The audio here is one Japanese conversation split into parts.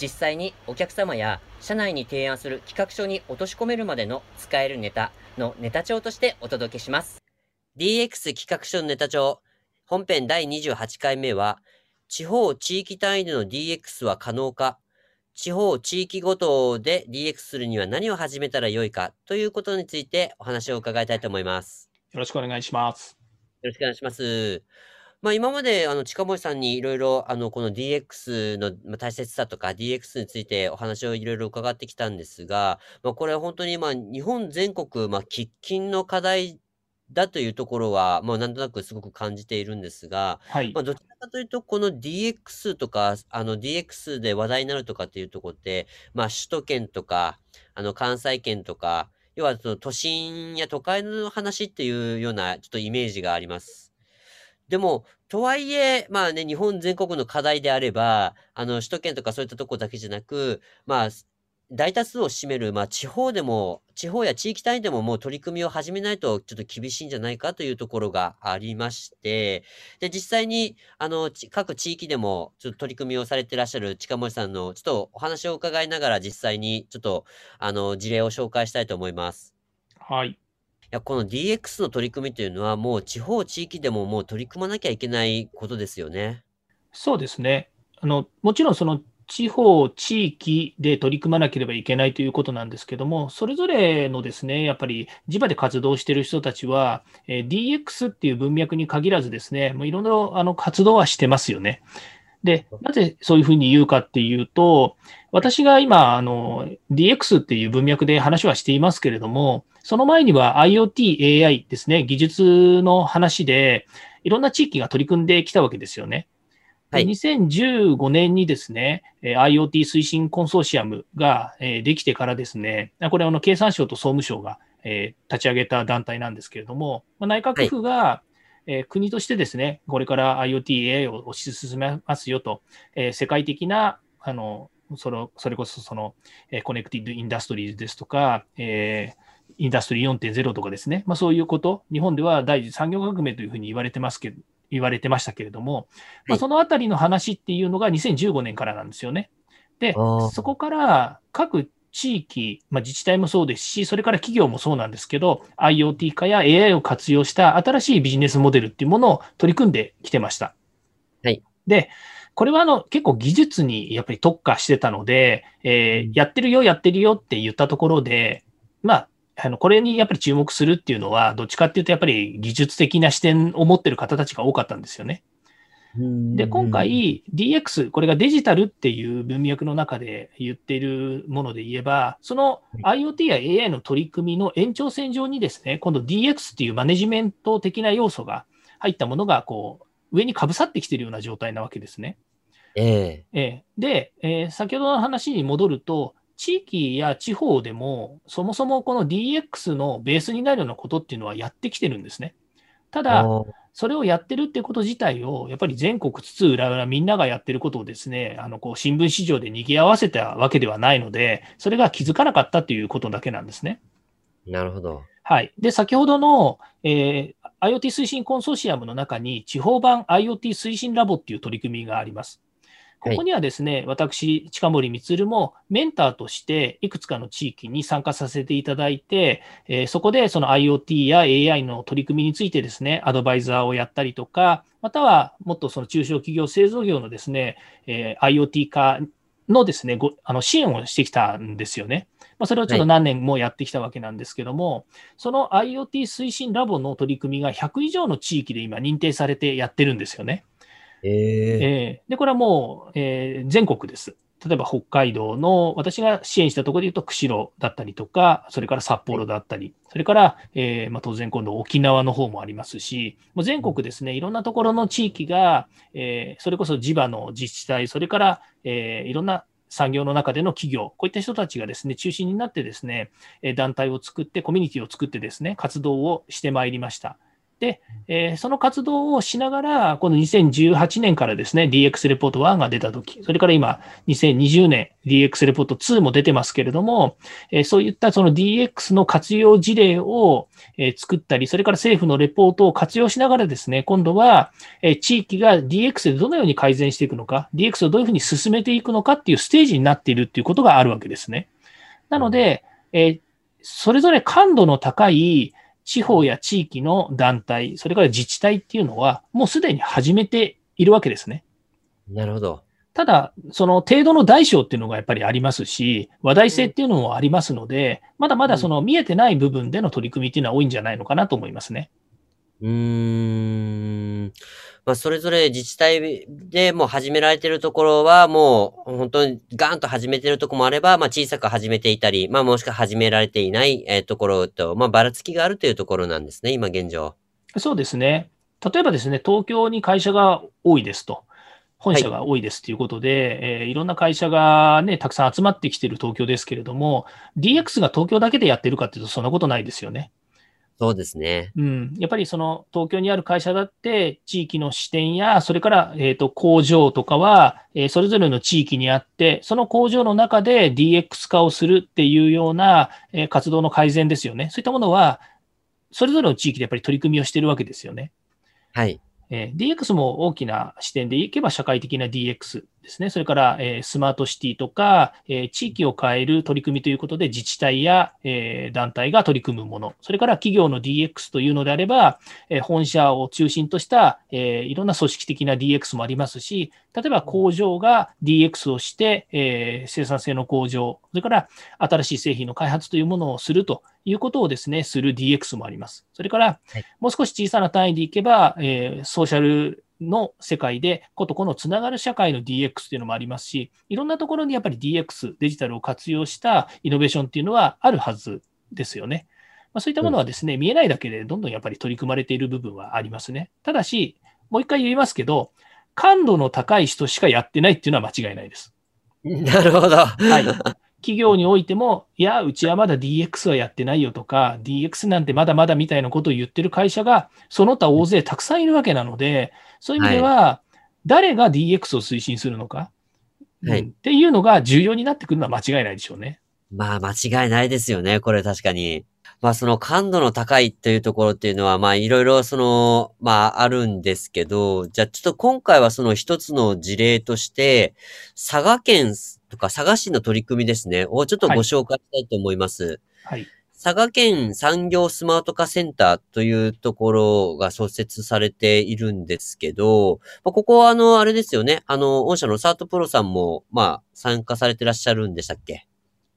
実際にお客様や社内に提案する企画書に落とし込めるまでの使えるネタのネタ帳としてお届けします。DX 企画書のネタ帳本編第28回目は地方地域単位での DX は可能か地方地域ごとで DX するには何を始めたらよいかということについてお話を伺いたいと思います。よろしくお願いします。よろしくお願いします。まあ、今まで、あの、近森さんにいろいろ、あの、この DX のま大切さとか、DX についてお話をいろいろ伺ってきたんですが、まあ、これは本当に、まあ、日本全国、まあ、喫緊の課題だというところは、まあ、なんとなくすごく感じているんですが、はい。まあ、どちらかというと、この DX とか、あの、DX で話題になるとかっていうところって、まあ、首都圏とか、あの、関西圏とか、要は、その都心や都会の話っていうような、ちょっとイメージがあります。でも、とはいえ、まあね、日本全国の課題であれば、あの、首都圏とかそういったとこだけじゃなく、まあ、大多数を占める、まあ、地方でも、地方や地域単位でももう取り組みを始めないとちょっと厳しいんじゃないかというところがありまして、で、実際に、あの、各地域でもちょっと取り組みをされてらっしゃる近森さんの、ちょっとお話を伺いながら実際にちょっと、あの、事例を紹介したいと思います。はい。や、この DX の取り組みというのは、もう地方地域でももう取り組まなきゃいけないことですよね。そうですね。あの、もちろんその地方、地域で取り組まなければいけないということなんですけども、それぞれのですね、やっぱり地場で活動している人たちは、え DX っていう文脈に限らずですね、もういろんなあの活動はしてますよね。で、なぜそういうふうに言うかっていうと、私が今、あの、DX っていう文脈で話はしていますけれども、その前には IoT、AI ですね、技術の話で、いろんな地域が取り組んできたわけですよね。はい、2015年にですね、IoT 推進コンソーシアムができてからですね、これは経産省と総務省が立ち上げた団体なんですけれども、内閣府がえー、国としてですね、これから IoT、AI を推し進めますよと、えー、世界的な、あの、そのそれこそその、えー、 Connected Industries ですとか、えー、 Industry 4.0とかですね、まあ、そういうこと、日本では第四次産業革命というふうに言われてますけど、言われてましたけれども、まあ、そのあたりの話っていうのが2015年からなんですよね。で、そこから各地域、まあ、自治体もそうですし、それから企業もそうなんですけど、IoT 化や AI を活用した新しいビジネスモデルっていうものを取り組んできてました。はい。で、これはあの結構技術にやっぱり特化してたので、えー、やってるよ、やってるよって言ったところで、まあ、あのこれにやっぱり注目するっていうのは、どっちかっていうと、やっぱり技術的な視点を持ってる方たちが多かったんですよね。で、今回 DX、これがデジタルっていう文脈の中で言っているもので言えば、その IoT や AI の取り組みの延長線上にですね、今度 DX っていうマネジメント的な要素が入ったものが、こう、上にかぶさってきているような状態なわけですね。ええ。えで、えー、先ほどの話に戻ると、地域や地方でも、そもそもこの DX のベースになるようなことっていうのはやってきてるんですね。ただ、それをやってるってこと自体を、やっぱり全国津々浦々みんながやってることをですね、あの、こう、新聞市場で賑わせたわけではないので、それが気づかなかったということだけなんですね。なるほど。はい。で、先ほどの、えー、IoT 推進コンソーシアムの中に、地方版 IoT 推進ラボっていう取り組みがあります。ここにはですね、はい、私、近森光もメンターとしていくつかの地域に参加させていただいて、えー、そこでその IoT や AI の取り組みについてですね、アドバイザーをやったりとか、またはもっとその中小企業製造業のですね、えー、IoT 化のですね、ごあの支援をしてきたんですよね。まあ、それをちょっと何年もやってきたわけなんですけども、はい、その IoT 推進ラボの取り組みが100以上の地域で今認定されてやってるんですよね。えー、えー、で、これはもう、えー、全国です。例えば北海道の私が支援したところで言うと釧路だったりとか、それから札幌だったり、それから、えー、まあ、当然今度沖縄の方もありますし、もう全国ですね、いろんなところの地域が、えー、それこそ地場の自治体、それから、えー、いろんな産業の中での企業、こういった人たちがですね、中心になってですね、団体を作って、コミュニティを作ってですね、活動をしてまいりました。で、えー、その活動をしながら、この2018年からですね、DX レポート1が出たとき、それから今、2020年 DX レポート2も出てますけれども、えー、そういったその DX の活用事例を、えー、作ったり、それから政府のレポートを活用しながらですね、今度は、えー、地域が DX でどのように改善していくのか、DX をどういうふうに進めていくのかっていうステージになっているっていうことがあるわけですね。なので、えー、それぞれ感度の高い地方や地域の団体、それから自治体っていうのは、もうすでに始めているわけですね。なるほど。ただ、その程度の大小っていうのがやっぱりありますし、話題性っていうのもありますので、まだまだその見えてない部分での取り組みっていうのは多いんじゃないのかなと思いますね。うーん。まあ、それぞれ自治体でもう始められてるところは、もう本当にガーンと始めてるところもあれば、まあ、小さく始めていたり、まあ、もしくは始められていない、えー、ところと、まあ、ばらつきがあるというところなんですね、今現状。そうですね。例えばですね、東京に会社が多いですと。本社が多いですということで、はいえー、いろんな会社がね、たくさん集まってきている東京ですけれども、DX が東京だけでやってるかっていうと、そんなことないですよね。そうですね。うん。やっぱりその東京にある会社だって、地域の支店や、それから、えっ、ー、と、工場とかは、えー、それぞれの地域にあって、その工場の中で DX 化をするっていうような、えー、活動の改善ですよね。そういったものは、それぞれの地域でやっぱり取り組みをしているわけですよね。はい。えー、DX も大きな視点でいけば社会的な DX ですね。それから、えー、スマートシティとか、えー、地域を変える取り組みということで自治体や、えー、団体が取り組むもの。それから企業の DX というのであれば、えー、本社を中心とした、えー、いろんな組織的な DX もありますし、例えば工場が DX をして、えー、生産性の向上、それから新しい製品の開発というものをするということをですね、する DX もあります。それから、はい、もう少し小さな単位でいけば、えー、ソーシャルの世界で、ことこのつながる社会の DX っていうのもありますし、いろんなところにやっぱり DX、デジタルを活用したイノベーションっていうのはあるはずですよね。まあ、そういったものはですね、うん、見えないだけでどんどんやっぱり取り組まれている部分はありますね。ただし、もう一回言いますけど、感度の高い人しかやってないっていうのは間違いないです。なるほど。はい。企業においても、いや、うちはまだ DX はやってないよとか、DX なんてまだまだみたいなことを言ってる会社が、その他大勢たくさんいるわけなので、そういう意味では、誰が DX を推進するのか、はい、うん、っていうのが重要になってくるのは間違いないでしょうね。まあ、間違いないですよね、これ確かに。まあ、その感度の高いというところっていうのは、まあ、いろいろその、まあ、あるんですけど、じゃあちょっと今回はその一つの事例として、佐賀県とか佐賀市の取り組みですね、をちょっとご紹介したいと思います。はい。佐賀県産業スマート化センターというところが創設されているんですけど、まあ、ここはあの、あれですよね。あの、御社のサートプロさんも、まあ、参加されてらっしゃるんでしたっけ？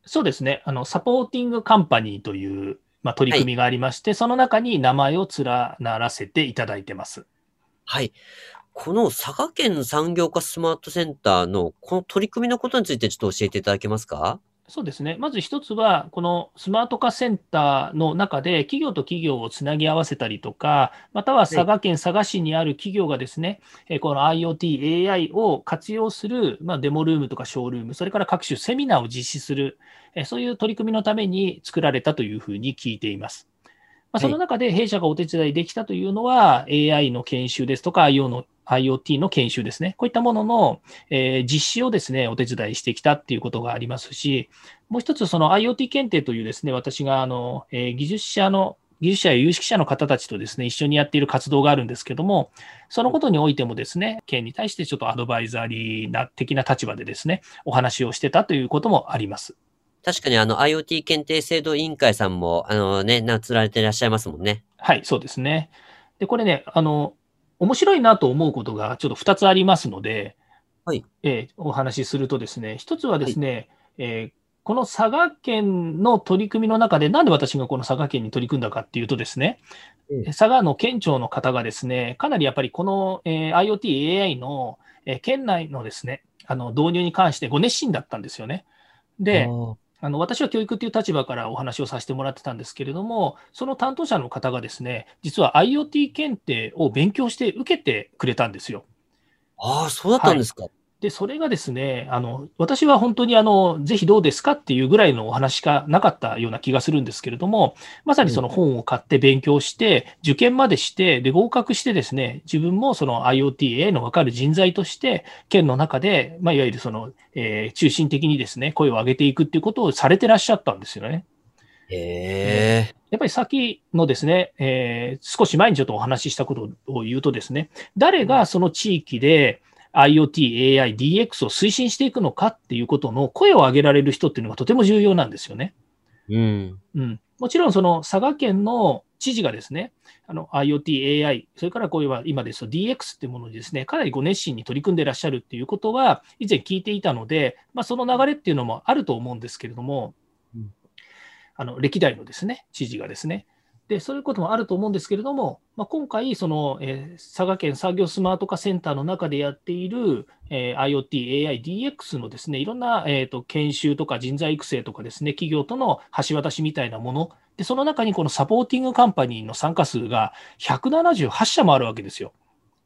そうですね。あの、サポーティングカンパニーという、まあ、取り組みがありまして、はい、その中に名前を連ならせていただいてます。はい。この佐賀県産業化スマートセンターのこの取り組みのことについてちょっと教えていただけますか？そうですね。まず一つは、このスマート化センターの中で企業と企業をつなぎ合わせたりとか、または佐賀県佐賀市にある企業がですね、この IoT、AI を活用する、まあ、デモルームとかショールーム、それから各種セミナーを実施する、そういう取り組みのために作られたというふうに聞いています。まあ、その中で弊社がお手伝いできたというのは、AI の研修ですとか IO の IoT の研修ですね。こういったものの、えー、実施をですね、お手伝いしてきたっていうことがありますし、もう一つ、その IoT 検定というですね、私があの、えー、技術者の技術者や有識者の方たちとですね、一緒にやっている活動があるんですけども、そのことにおいてもですね、県に対してちょっとアドバイザリーな的な立場でですね、お話をしてたということもあります。確かにあの IoT 検定制度委員会さんも、あのね、なつられていらっしゃいますもんね。はい、そうですね。で、これね、あの、面白いなと思うことがちょっと2つありますので、はい。えー、お話しするとですね、1つはですね、はい、えー、この佐賀県の取り組みの中で、なんで私がこの佐賀県に取り組んだかっていうとですね、うん、佐賀の県庁の方がですね、かなりやっぱりこの、えー、IoT、AI の、えー、県内のですね、あの導入に関してご熱心だったんですよね。で、あの私は教育という立場からお話をさせてもらってたんですけれども、その担当者の方がですね、実は IoT 検定を勉強して受けてくれたんですよ。ああ、そうだったんですか。はいで、それがですね、あの、私は本当にあの、ぜひどうですかっていうぐらいのお話しかなかったような気がするんですけれども、まさにその本を買って勉強して、受験までして、で、合格してですね、自分もその IoT の分かる人材として、県の中で、まあ、いわゆるその、えー、中心的にですね、声を上げていくっていうことをされてらっしゃったんですよね。へやっぱり先のですね、えー、少し前にちょっとお話ししたことを言うとですね、誰がその地域で、IoT、AI、DX を推進していくのかっていうことの声を上げられる人っていうのがとても重要なんですよね。うん。うん。もちろんその佐賀県の知事がですね、あの IoT、AI、それからこういう今ですと DX っていうものにですね、かなりご熱心に取り組んでいらっしゃるっていうことは以前聞いていたので、まあ、その流れっていうのもあると思うんですけれども、うん、あの歴代のですね、知事がですね、で、そういうこともあると思うんですけれども、まあ、今回、その、えー、佐賀県産業スマート化センターの中でやっている、えー、IoT、AI、DX のですね、いろんな、えーと、研修とか人材育成とかですね、企業との橋渡しみたいなもの、で、その中にこのサポーティングカンパニーの参加数が178社もあるわけですよ。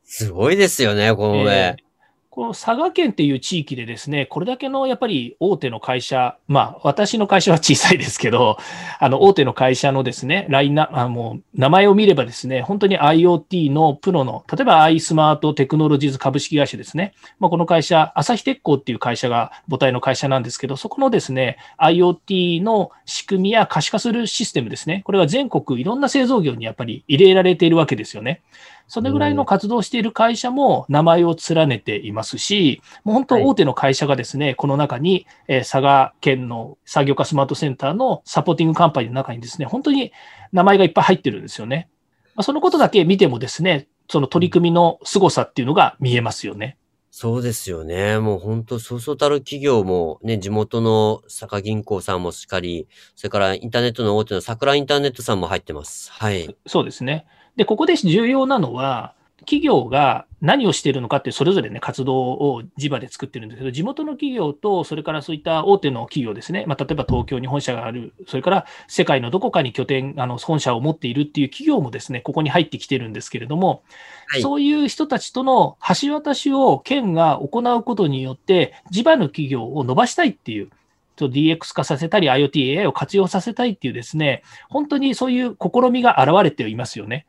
すごいですよね、このね。えーこの佐賀県っていう地域でですね、これだけのやっぱり大手の会社、まあ私の会社は小さいですけど、あの大手の会社のですね、ラインナあもう名前を見ればですね、本当に IoT のプロの、例えば i スマートテクノロジーズ株式会社ですね。まあ、この会社、朝日鉄工っていう会社が母体の会社なんですけど、そこのですね、IoT の仕組みや可視化するシステムですね。これは全国いろんな製造業にやっぱり入れられているわけですよね。それぐらいの活動している会社も名前を連ねていますし、もう本当大手の会社がですね、はい、この中に、えー、佐賀県の作業化スマートセンターのサポーティングカンパニーの中にですね、本当に名前がいっぱい入ってるんですよね。まあ、そのことだけ見てもですね、その取り組みの凄さっていうのが見えますよね。そうですよね。もう本当、そうそうたる企業もね、地元の坂銀行さんもしっかり、それからインターネットの大手の桜インターネットさんも入ってます。はい。そうですね。で、ここで重要なのは、企業が何をしているのかってそれぞれね、活動を地場で作ってるんですけど、地元の企業と、それからそういった大手の企業ですね、まあ、例えば東京に本社がある、それから世界のどこかに拠点、あの本社を持っているっていう企業もですね、ここに入ってきてるんですけれども、はい、そういう人たちとの橋渡しを県が行うことによって、地場の企業を伸ばしたいっていう、DX 化させたり、IoT、AI を活用させたいっていうですね、本当にそういう試みが現れていますよね。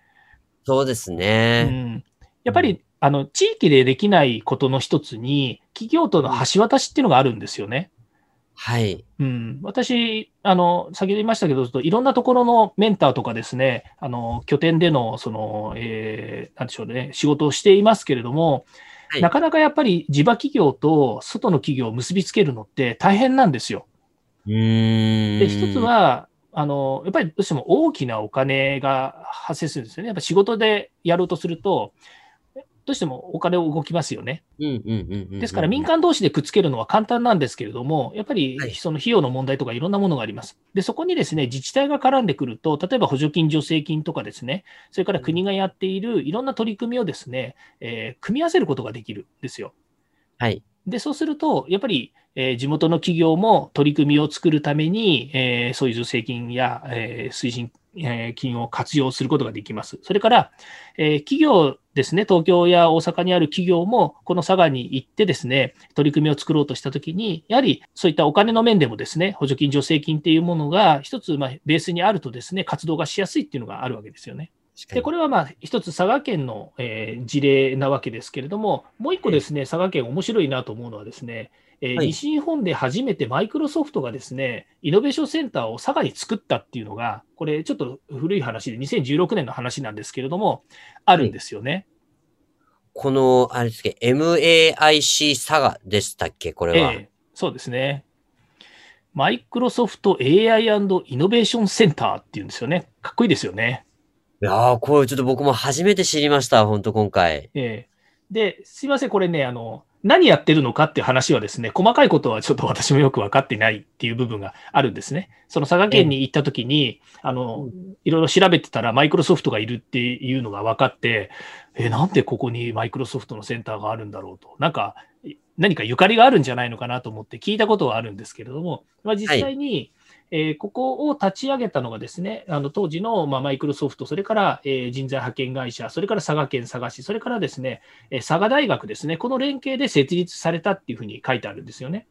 そうですね。うん、やっぱり、あの、地域でできないことの一つに、企業との橋渡しっていうのがあるんですよね。はい。うん。私、あの、先ほど言いましたけど、いろんなところのメンターとかですね、あの、拠点での、その、えー、なんでしょうね、仕事をしていますけれども、はい、なかなかやっぱり地場企業と外の企業を結びつけるのって大変なんですよ。うんで、一つは、あの、やっぱりどうしても大きなお金が発生するんですよね。やっぱ仕事でやろうとすると、どうしてもお金を動きますよね。ですから民間同士でくっつけるのは簡単なんですけれども、やっぱりその費用の問題とかいろんなものがあります。で、そこにですね、自治体が絡んでくると、例えば補助金、助成金とかですね、それから国がやっているいろんな取り組みをですね、えー、組み合わせることができるんですよ。はい。で、そうすると、やっぱり、えー、地元の企業も取り組みを作るために、えー、そういう助成金や、えー、推進、え、金を活用することができます。それから、えー、企業ですね、東京や大阪にある企業も、この佐賀に行ってですね、取り組みを作ろうとしたときに、やはりそういったお金の面でもですね、補助金、助成金っていうものが一つ、まあ、ベースにあるとですね、活動がしやすいっていうのがあるわけですよね。でこれはまあ一つ佐賀県の、えー、事例なわけですけれども、もう一個ですね、佐賀県面白いなと思うのはですね、えーはい、西日本で初めてマイクロソフトがですね、イノベーションセンターを佐賀に作ったっていうのが、これちょっと古い話で2016年の話なんですけれども、あるんですよね。はい、この、あれですけ MAIC 佐賀でしたっけ？これは、えー、そうですね。マイクロソフト AI& イノベーションセンターっていうんですよね。かっこいいですよね。いやー、これちょっと僕も初めて知りました、本当今回。ええで、すいません、これね、あの、何やってるのかっていう話はですね、細かいことはちょっと私もよく分かってないっていう部分があるんですね。その佐賀県に行った時に、あの、いろいろ調べてたらマイクロソフトがいるっていうのが分かって、え、なんでここにマイクロソフトのセンターがあるんだろうと。なんか、何かゆかりがあるんじゃないのかなと思って聞いたことはあるんですけれども、まあ、実際に、はいえーここを立ち上げたのがですね、あの当時の、まあ、マイクロソフト、それから、えー人材派遣会社、それから佐賀県佐賀市、それからですね、えー佐賀大学ですね、この連携で設立されたっていうふうに書いてあるんですよね。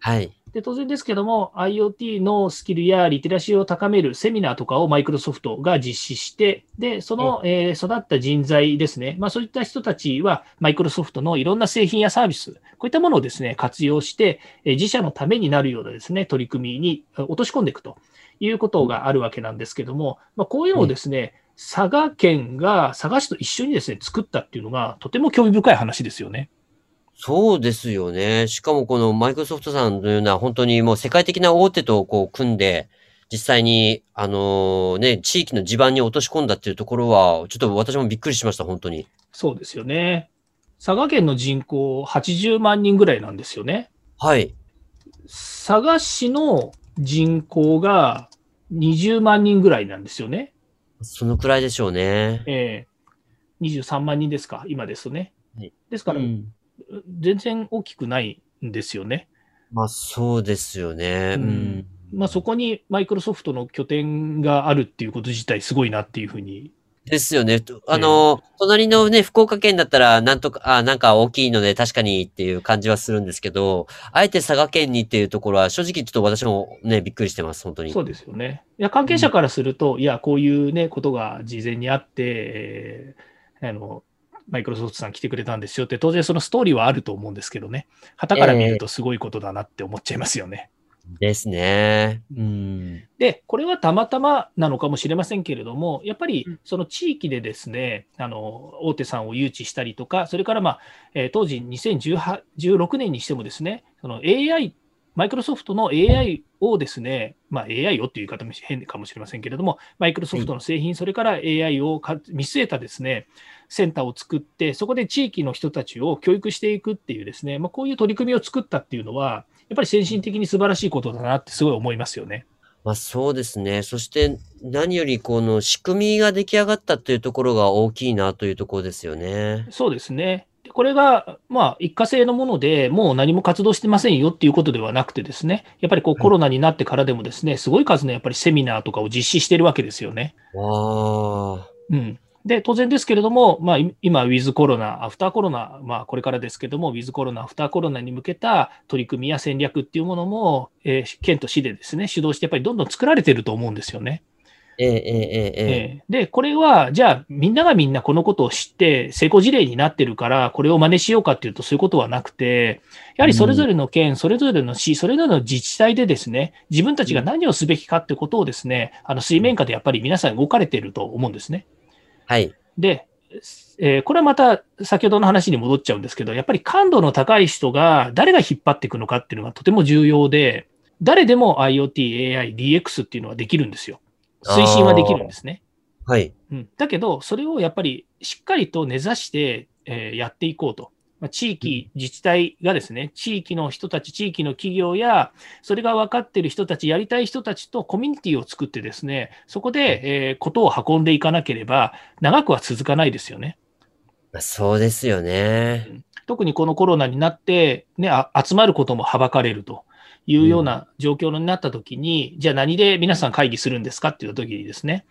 はい。で当然ですけども、IoT のスキルやリテラシーを高めるセミナーとかをマイクロソフトが実施して、でその、えー育った人材ですね、まあ、そういった人たちは、マイクロソフトのいろんな製品やサービス、こういったものをですね活用して、えー自社のためになるようなですね取り組みにえー落とし込んでいくということがあるわけなんですけども、まあ、こういうのをですね、佐賀県が佐賀市と一緒にですね作ったっていうのが、とても興味深い話ですよね。そうですよね。しかもこのマイクロソフトさんのような本当にもう世界的な大手とこう組んで、実際に、あのね、地域の地盤に落とし込んだっていうところは、ちょっと私もびっくりしました、本当に。そうですよね。佐賀県の人口80万人ぐらいなんですよね。はい。佐賀市の人口が20万人ぐらいなんですよね。そのくらいでしょうね。えー、23万人ですか、今ですとね。はいですから、うん全然大きくないんですよね。まあそうですよね。ううんん。まあ、そこにマイクロソフトの拠点があるっていうこと自体すごいなっていうふうに。ですよね。とあの、隣のね、福岡県だったら、なんとか、あ、なんか大きいので確かにっていう感じはするんですけど、あえて佐賀県にっていうところは、正直ちょっと私もね、びっくりしてます、本当に。そうですよね。いや、関係者からすると、いや、こういうね、ことが事前にあって、えーあの、マイクロソフトさん来てくれたんですよって、当然そのストーリーはあると思うんですけどね。旗から見るとすごいことだなって思っちゃいますよね。ですね。うん。で、これはたまたまなのかもしれませんけれども、やっぱりうんその地域でですね、あの大手さんを誘致したりとか、それから、まあえー当時2016年にしてもですね、その AI、マイクロソフトの AI をですね、まあ、AI をという言い方も変かもしれませんけれども、マイクロソフトの製品、それから AI をか見据えたですね、センターを作って、そこで地域の人たちを教育していくっていうですね、まあ、こういう取り組みを作ったっていうのは、やっぱり先進的に素晴らしいことだなってすごい思いますよね。まあそうですね。そして何よりこの仕組みが出来上がったというところが大きいなというところですよね。そうですね。でこれが、まあ、一過性のもので、もう何も活動してませんよっていうことではなくてですね、やっぱりこうはいコロナになってからでもですね、すごい数のやっぱりセミナーとかを実施してるわけですよね。うん。で、当然ですけれども、まあ、今、ウィズコロナ、アフターコロナ、まあ、これからですけれども、ウィズコロナ、アフターコロナに向けた取り組みや戦略っていうものも、えー、県と市でですね、主導して、やっぱりどんどん作られてると思うんですよね。えー、えー、えー、で、これは、じゃあ、みんながみんなこのことを知って、成功事例になってるから、これを真似しようかっていうと、そういうことはなくて、やはりそれぞれの県、それぞれの市、それぞれの自治体でですね、自分たちが何をすべきかってことをですね、あの水面下でやっぱり皆さん動かれてると思うんですね。はい。で、えーこれはまた先ほどの話に戻っちゃうんですけど、やっぱり感度の高い人が誰が引っ張っていくのかっていうのがとても重要で、誰でも IoT、AI、DX っていうのはできるんですよ。推進はできるんですね。はい。うん、だけど、それをやっぱりしっかりと根ざして、えーやっていこうと。まあ、地域、自治体がですね、地域の人たち、地域の企業や、それが分かっている人たち、やりたい人たちとコミュニティを作ってですね、そこで、えーことを運んでいかなければ、長くは続かないですよね。まあそうですよね。特にこのコロナになって、ね、あ集まることもはばかれるというような状況になったときに、じゃあ何で皆さん会議するんですかっていうときにですね、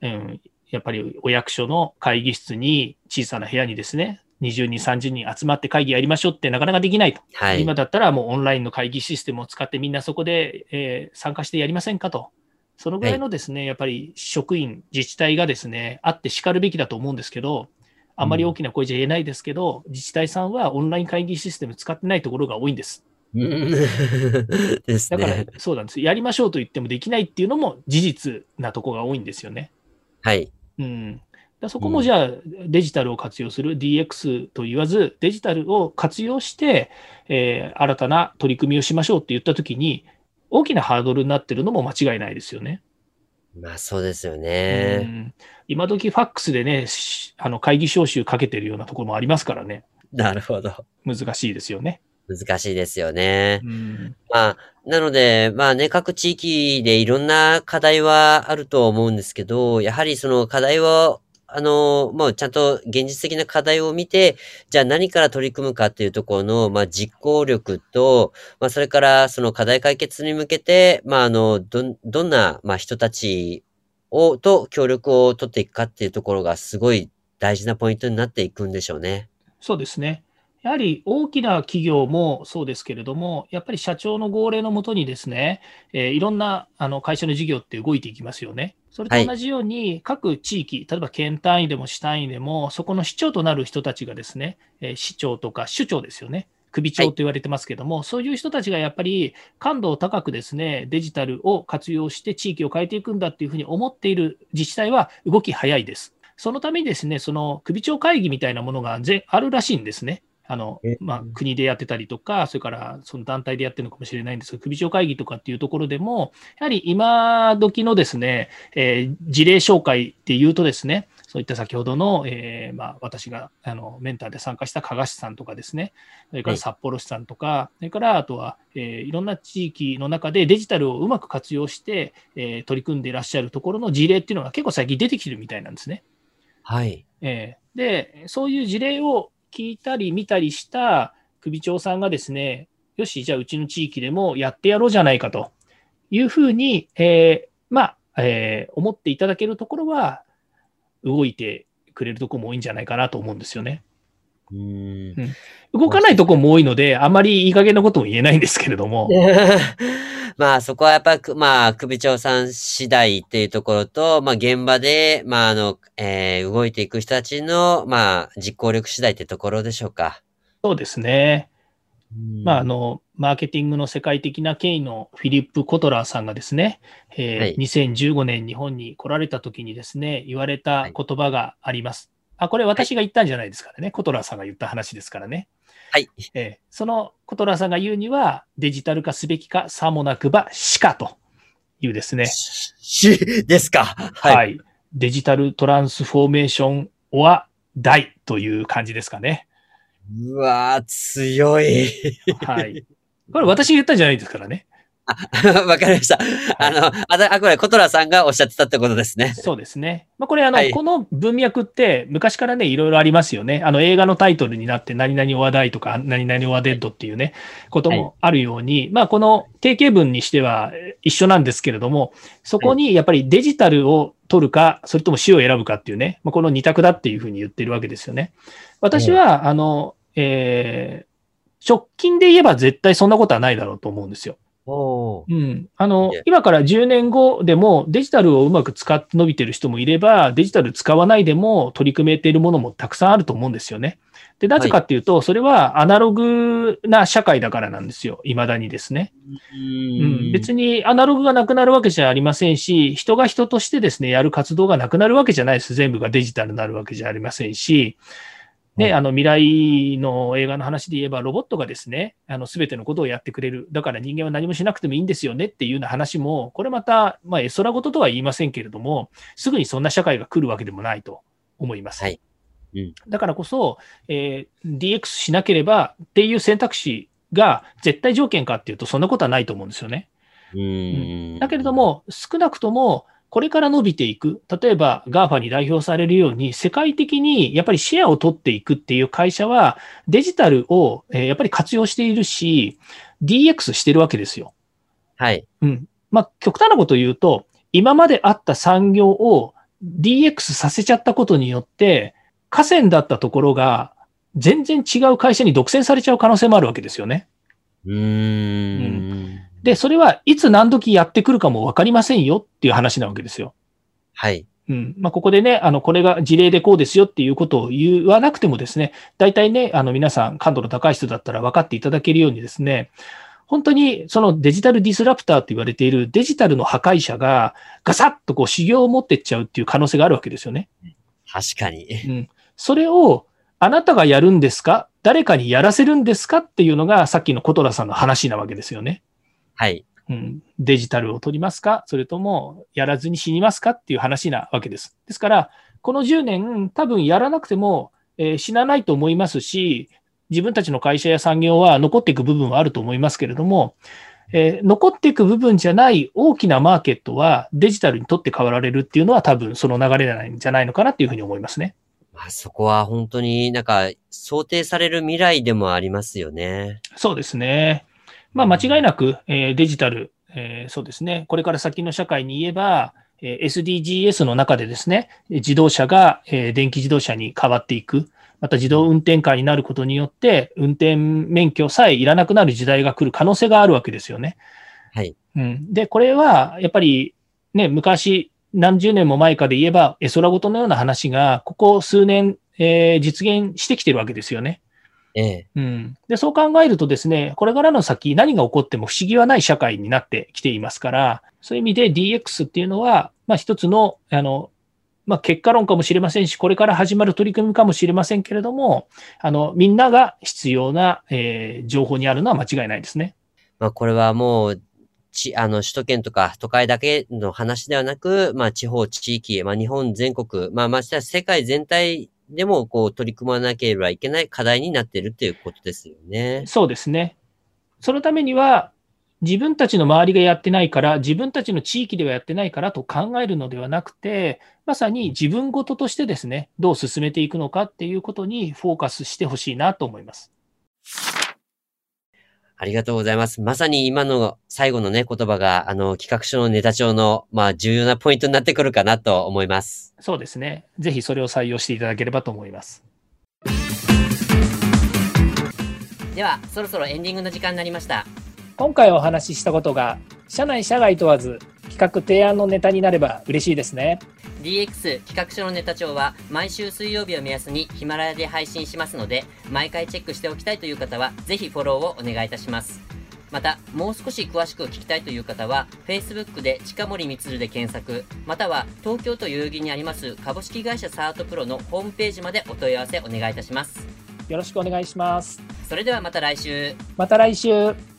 うん、やっぱりお役所の会議室に小さな部屋にですね、20人、30人集まって会議やりましょうってなかなかできないと。はい。今だったらもうオンラインの会議システムを使ってみんなそこで、えー参加してやりませんかと。そのぐらいのですね、やっぱり職員、自治体がですね、あって叱るべきだと思うんですけど、あんまり大きな声じゃ言えないですけど、自治体さんはオンライン会議システム使ってないところが多いんです。うん ですだからね。、そうなんです。やりましょうと言ってもできないっていうのも事実なとこが多いんですよね。はい。うん。だそこもじゃあ、デジタルを活用する DX と言わず、デジタルを活用して、えー新たな取り組みをしましょうって言ったときに、大きなハードルになってるのも間違いないですよね。まあそうですようね。ん今時ファックスでね、しあの会議招集かけてるようなところもありますからね。なるほど。難しいですよね。難しいですよね。うんまあ、なので、まあね、各地域でいろんな課題はあると思うんですけど、やはりその課題を、あの、もうちゃんと現実的な課題を見て、じゃあ何から取り組むかっていうところの、まあ、実行力と、まあ、それからその課題解決に向けて、まあ、あの、ど、どんな、まあ、人たちを、と協力を取っていくかっていうところがすごい大事なポイントになっていくんでしょうね。そうですね。やはり大きな企業もそうですけれども、やっぱり社長の号令のもとにですね、えー、いろんなあの会社の事業って動いていきますよね。それと同じように、各地域、はい、例えば県単位でも市単位でも、そこの市長となる人たちがですね、えー、市長とか首長ですよね。首長と言われてますけども、はい、そういう人たちがやっぱり感度を高くですね、デジタルを活用して地域を変えていくんだっていうふうに思っている自治体は動き早いです。そのためにですね、その首長会議みたいなものがあるらしいんですね。あの、まあ、国でやってたりとか、それからその団体でやってるのかもしれないんですが、首長会議とかっていうところでも、やはり今時のですね、えー、事例紹介っていうとですね、そういった先ほどの、えー、まあ、私があのメンターで参加した加賀市さんとかですね、それから札幌市さんとか、はい、それからあとは、えー、いろんな地域の中でデジタルをうまく活用して、えー、取り組んでいらっしゃるところの事例っていうのが結構最近出てきてるみたいなんですね。はい。えー、で、そういう事例を聞いたり見たりした首長さんがですね、よし、じゃあうちの地域でもやってやろうじゃないかというふうに、えー、まあ、えー、思っていただけるところは、動いてくれるところも多いんじゃないかなと思うんですよね。うん、動かないところも多いので、あまりいい加減なことも言えないんですけれども。まあそこはやっぱ、まあ首長さん次第っていうところと、まあ現場で、まああの、えー、動いていく人たちの、まあ実行力次第ってところでしょうか。そうですね。まあ、あの、マーケティングの世界的な権威のフィリップ・コトラーさんがですね、えーはい、2015年日本に来られた時にですね、言われた言葉があります。はい、あ、これ私が言ったんじゃないですからね、はい、コトラーさんが言った話ですからね。はい。えー、そのコトラさんが言うには、デジタル化すべきか、さもなくば、しかというですね。し、ですか。はい。はい。デジタルトランスフォーメーションは大という感じですかね。うわー、強い。はい。これ私が言ったんじゃないですからね。あ、わかりました。あの、あ、あ、これ、コトラさんがおっしゃってたってことですね。そうですね。まあ、これ、あの、はい、この文脈って昔からね、いろいろありますよね。あの、映画のタイトルになって、何々話題とか、何々話デッドっていうね、こともあるように、はい、まあ、この定型文にしては一緒なんですけれども、そこにやっぱりデジタルを取るか、それとも死を選ぶかっていうね、まあ、この二択だっていうふうに言ってるわけですよね。私は、あの、えー、直近で言えば絶対そんなことはないだろうと思うんですよ。うん、あの今から10年後でもデジタルをうまく使って伸びてる人もいれば、デジタル使わないでも取り組めているものもたくさんあると思うんですよね。で、なぜかっていうと、はい、それはアナログな社会だからなんですよ。未だにですね。うん、別にアナログがなくなるわけじゃありませんし、人が人としてですね、やる活動がなくなるわけじゃないです。全部がデジタルになるわけじゃありませんし、ね、あの未来の映画の話で言えば、ロボットがですね、あの全てのことをやってくれる。だから人間は何もしなくてもいいんですよねっていうような話も、これまた、まあ、絵空事とは言いませんけれども、すぐにそんな社会が来るわけでもないと思います。はいうん、だからこそ、えー、DX しなければっていう選択肢が絶対条件かっていうと、そんなことはないと思うんですよね。うん、だけれども、少なくとも、これから伸びていく、例えば GAFA に代表されるように、世界的にやっぱりシェアを取っていくっていう会社は、デジタルをやっぱり活用しているし、DX してるわけですよ。はい。うん。まあ、極端なこと言うと、今まであった産業を DX させちゃったことによって、河川だったところが全然違う会社に独占されちゃう可能性もあるわけですよね。うーん。うんで、それはいつ何時やってくるかもわかりませんよっていう話なわけですよ。はい。うん。まあ、ここでね、あの、これが事例でこうですよっていうことを言わなくてもですね、大体ね、あの、皆さん感度の高い人だったら分かっていただけるようにですね、本当にそのデジタルディスラプターと言われているデジタルの破壊者がガサッとこう修行を持ってっちゃうっていう可能性があるわけですよね。確かに。うん。それをあなたがやるんですか？誰かにやらせるんですか？っていうのがさっきのコトラさんの話なわけですよね。はい。うん、デジタルを取りますか？それともやらずに死にますかっていう話なわけです。ですから、この10年、多分やらなくても、えー、死なないと思いますし、自分たちの会社や産業は残っていく部分はあると思いますけれども、えー、残っていく部分じゃない大きなマーケットはデジタルにとって変わられるっていうのは多分その流れなんじゃないのかなっていうふうに思いますね。まあ、そこは本当になんか想定される未来でもありますよね。そうですね。まあ間違いなく、えー、デジタル、えー、そうですね。これから先の社会に言えば、えー、SDGs の中でですね、自動車が、えー、電気自動車に変わっていく。また自動運転化になることによって、運転免許さえいらなくなる時代が来る可能性があるわけですよね。はい。うん、で、これはやっぱりね、昔、何十年も前かで言えば、絵空事のような話が、ここ数年、えー、実現してきてるわけですよね。ええ。うん。で、そう考えるとですね、これからの先何が起こっても不思議はない社会になってきていますから、そういう意味で DX っていうのは、まあ一つの、あの、まあ結果論かもしれませんし、これから始まる取り組みかもしれませんけれども、あの、みんなが必要な、えー、情報にあるのは間違いないですね。まあこれはもう、ち、あの、首都圏とか都会だけの話ではなく、まあ、地方、地域、まあ、日本全国、まあ、まして世界全体でも、こう、取り組まなければいけない課題になっているということですよね。そうですね。そのためには、自分たちの周りがやってないから、自分たちの地域ではやってないからと考えるのではなくて、まさに自分ごととしてですね、どう進めていくのかっていうことにフォーカスしてほしいなと思います。ありがとうございます。まさに今の最後のね、言葉が、あの、企画書のネタ帳の、まあ、重要なポイントになってくるかなと思います。そうですね。ぜひそれを採用していただければと思います。では、そろそろエンディングの時間になりました。今回お話ししたことが、社内社外問わず、企画提案のネタになれば嬉しいですね。DX 企画書のネタ帳は毎週水曜日を目安にヒマラヤで配信しますので、毎回チェックしておきたいという方は、ぜひフォローをお願いいたします。また、もう少し詳しく聞きたいという方は、Facebook で近森光で検索、または東京都代々木にあります株式会社サートプロのホームページまでお問い合わせお願いいたします。よろしくお願いします。それではまた来週。また来週。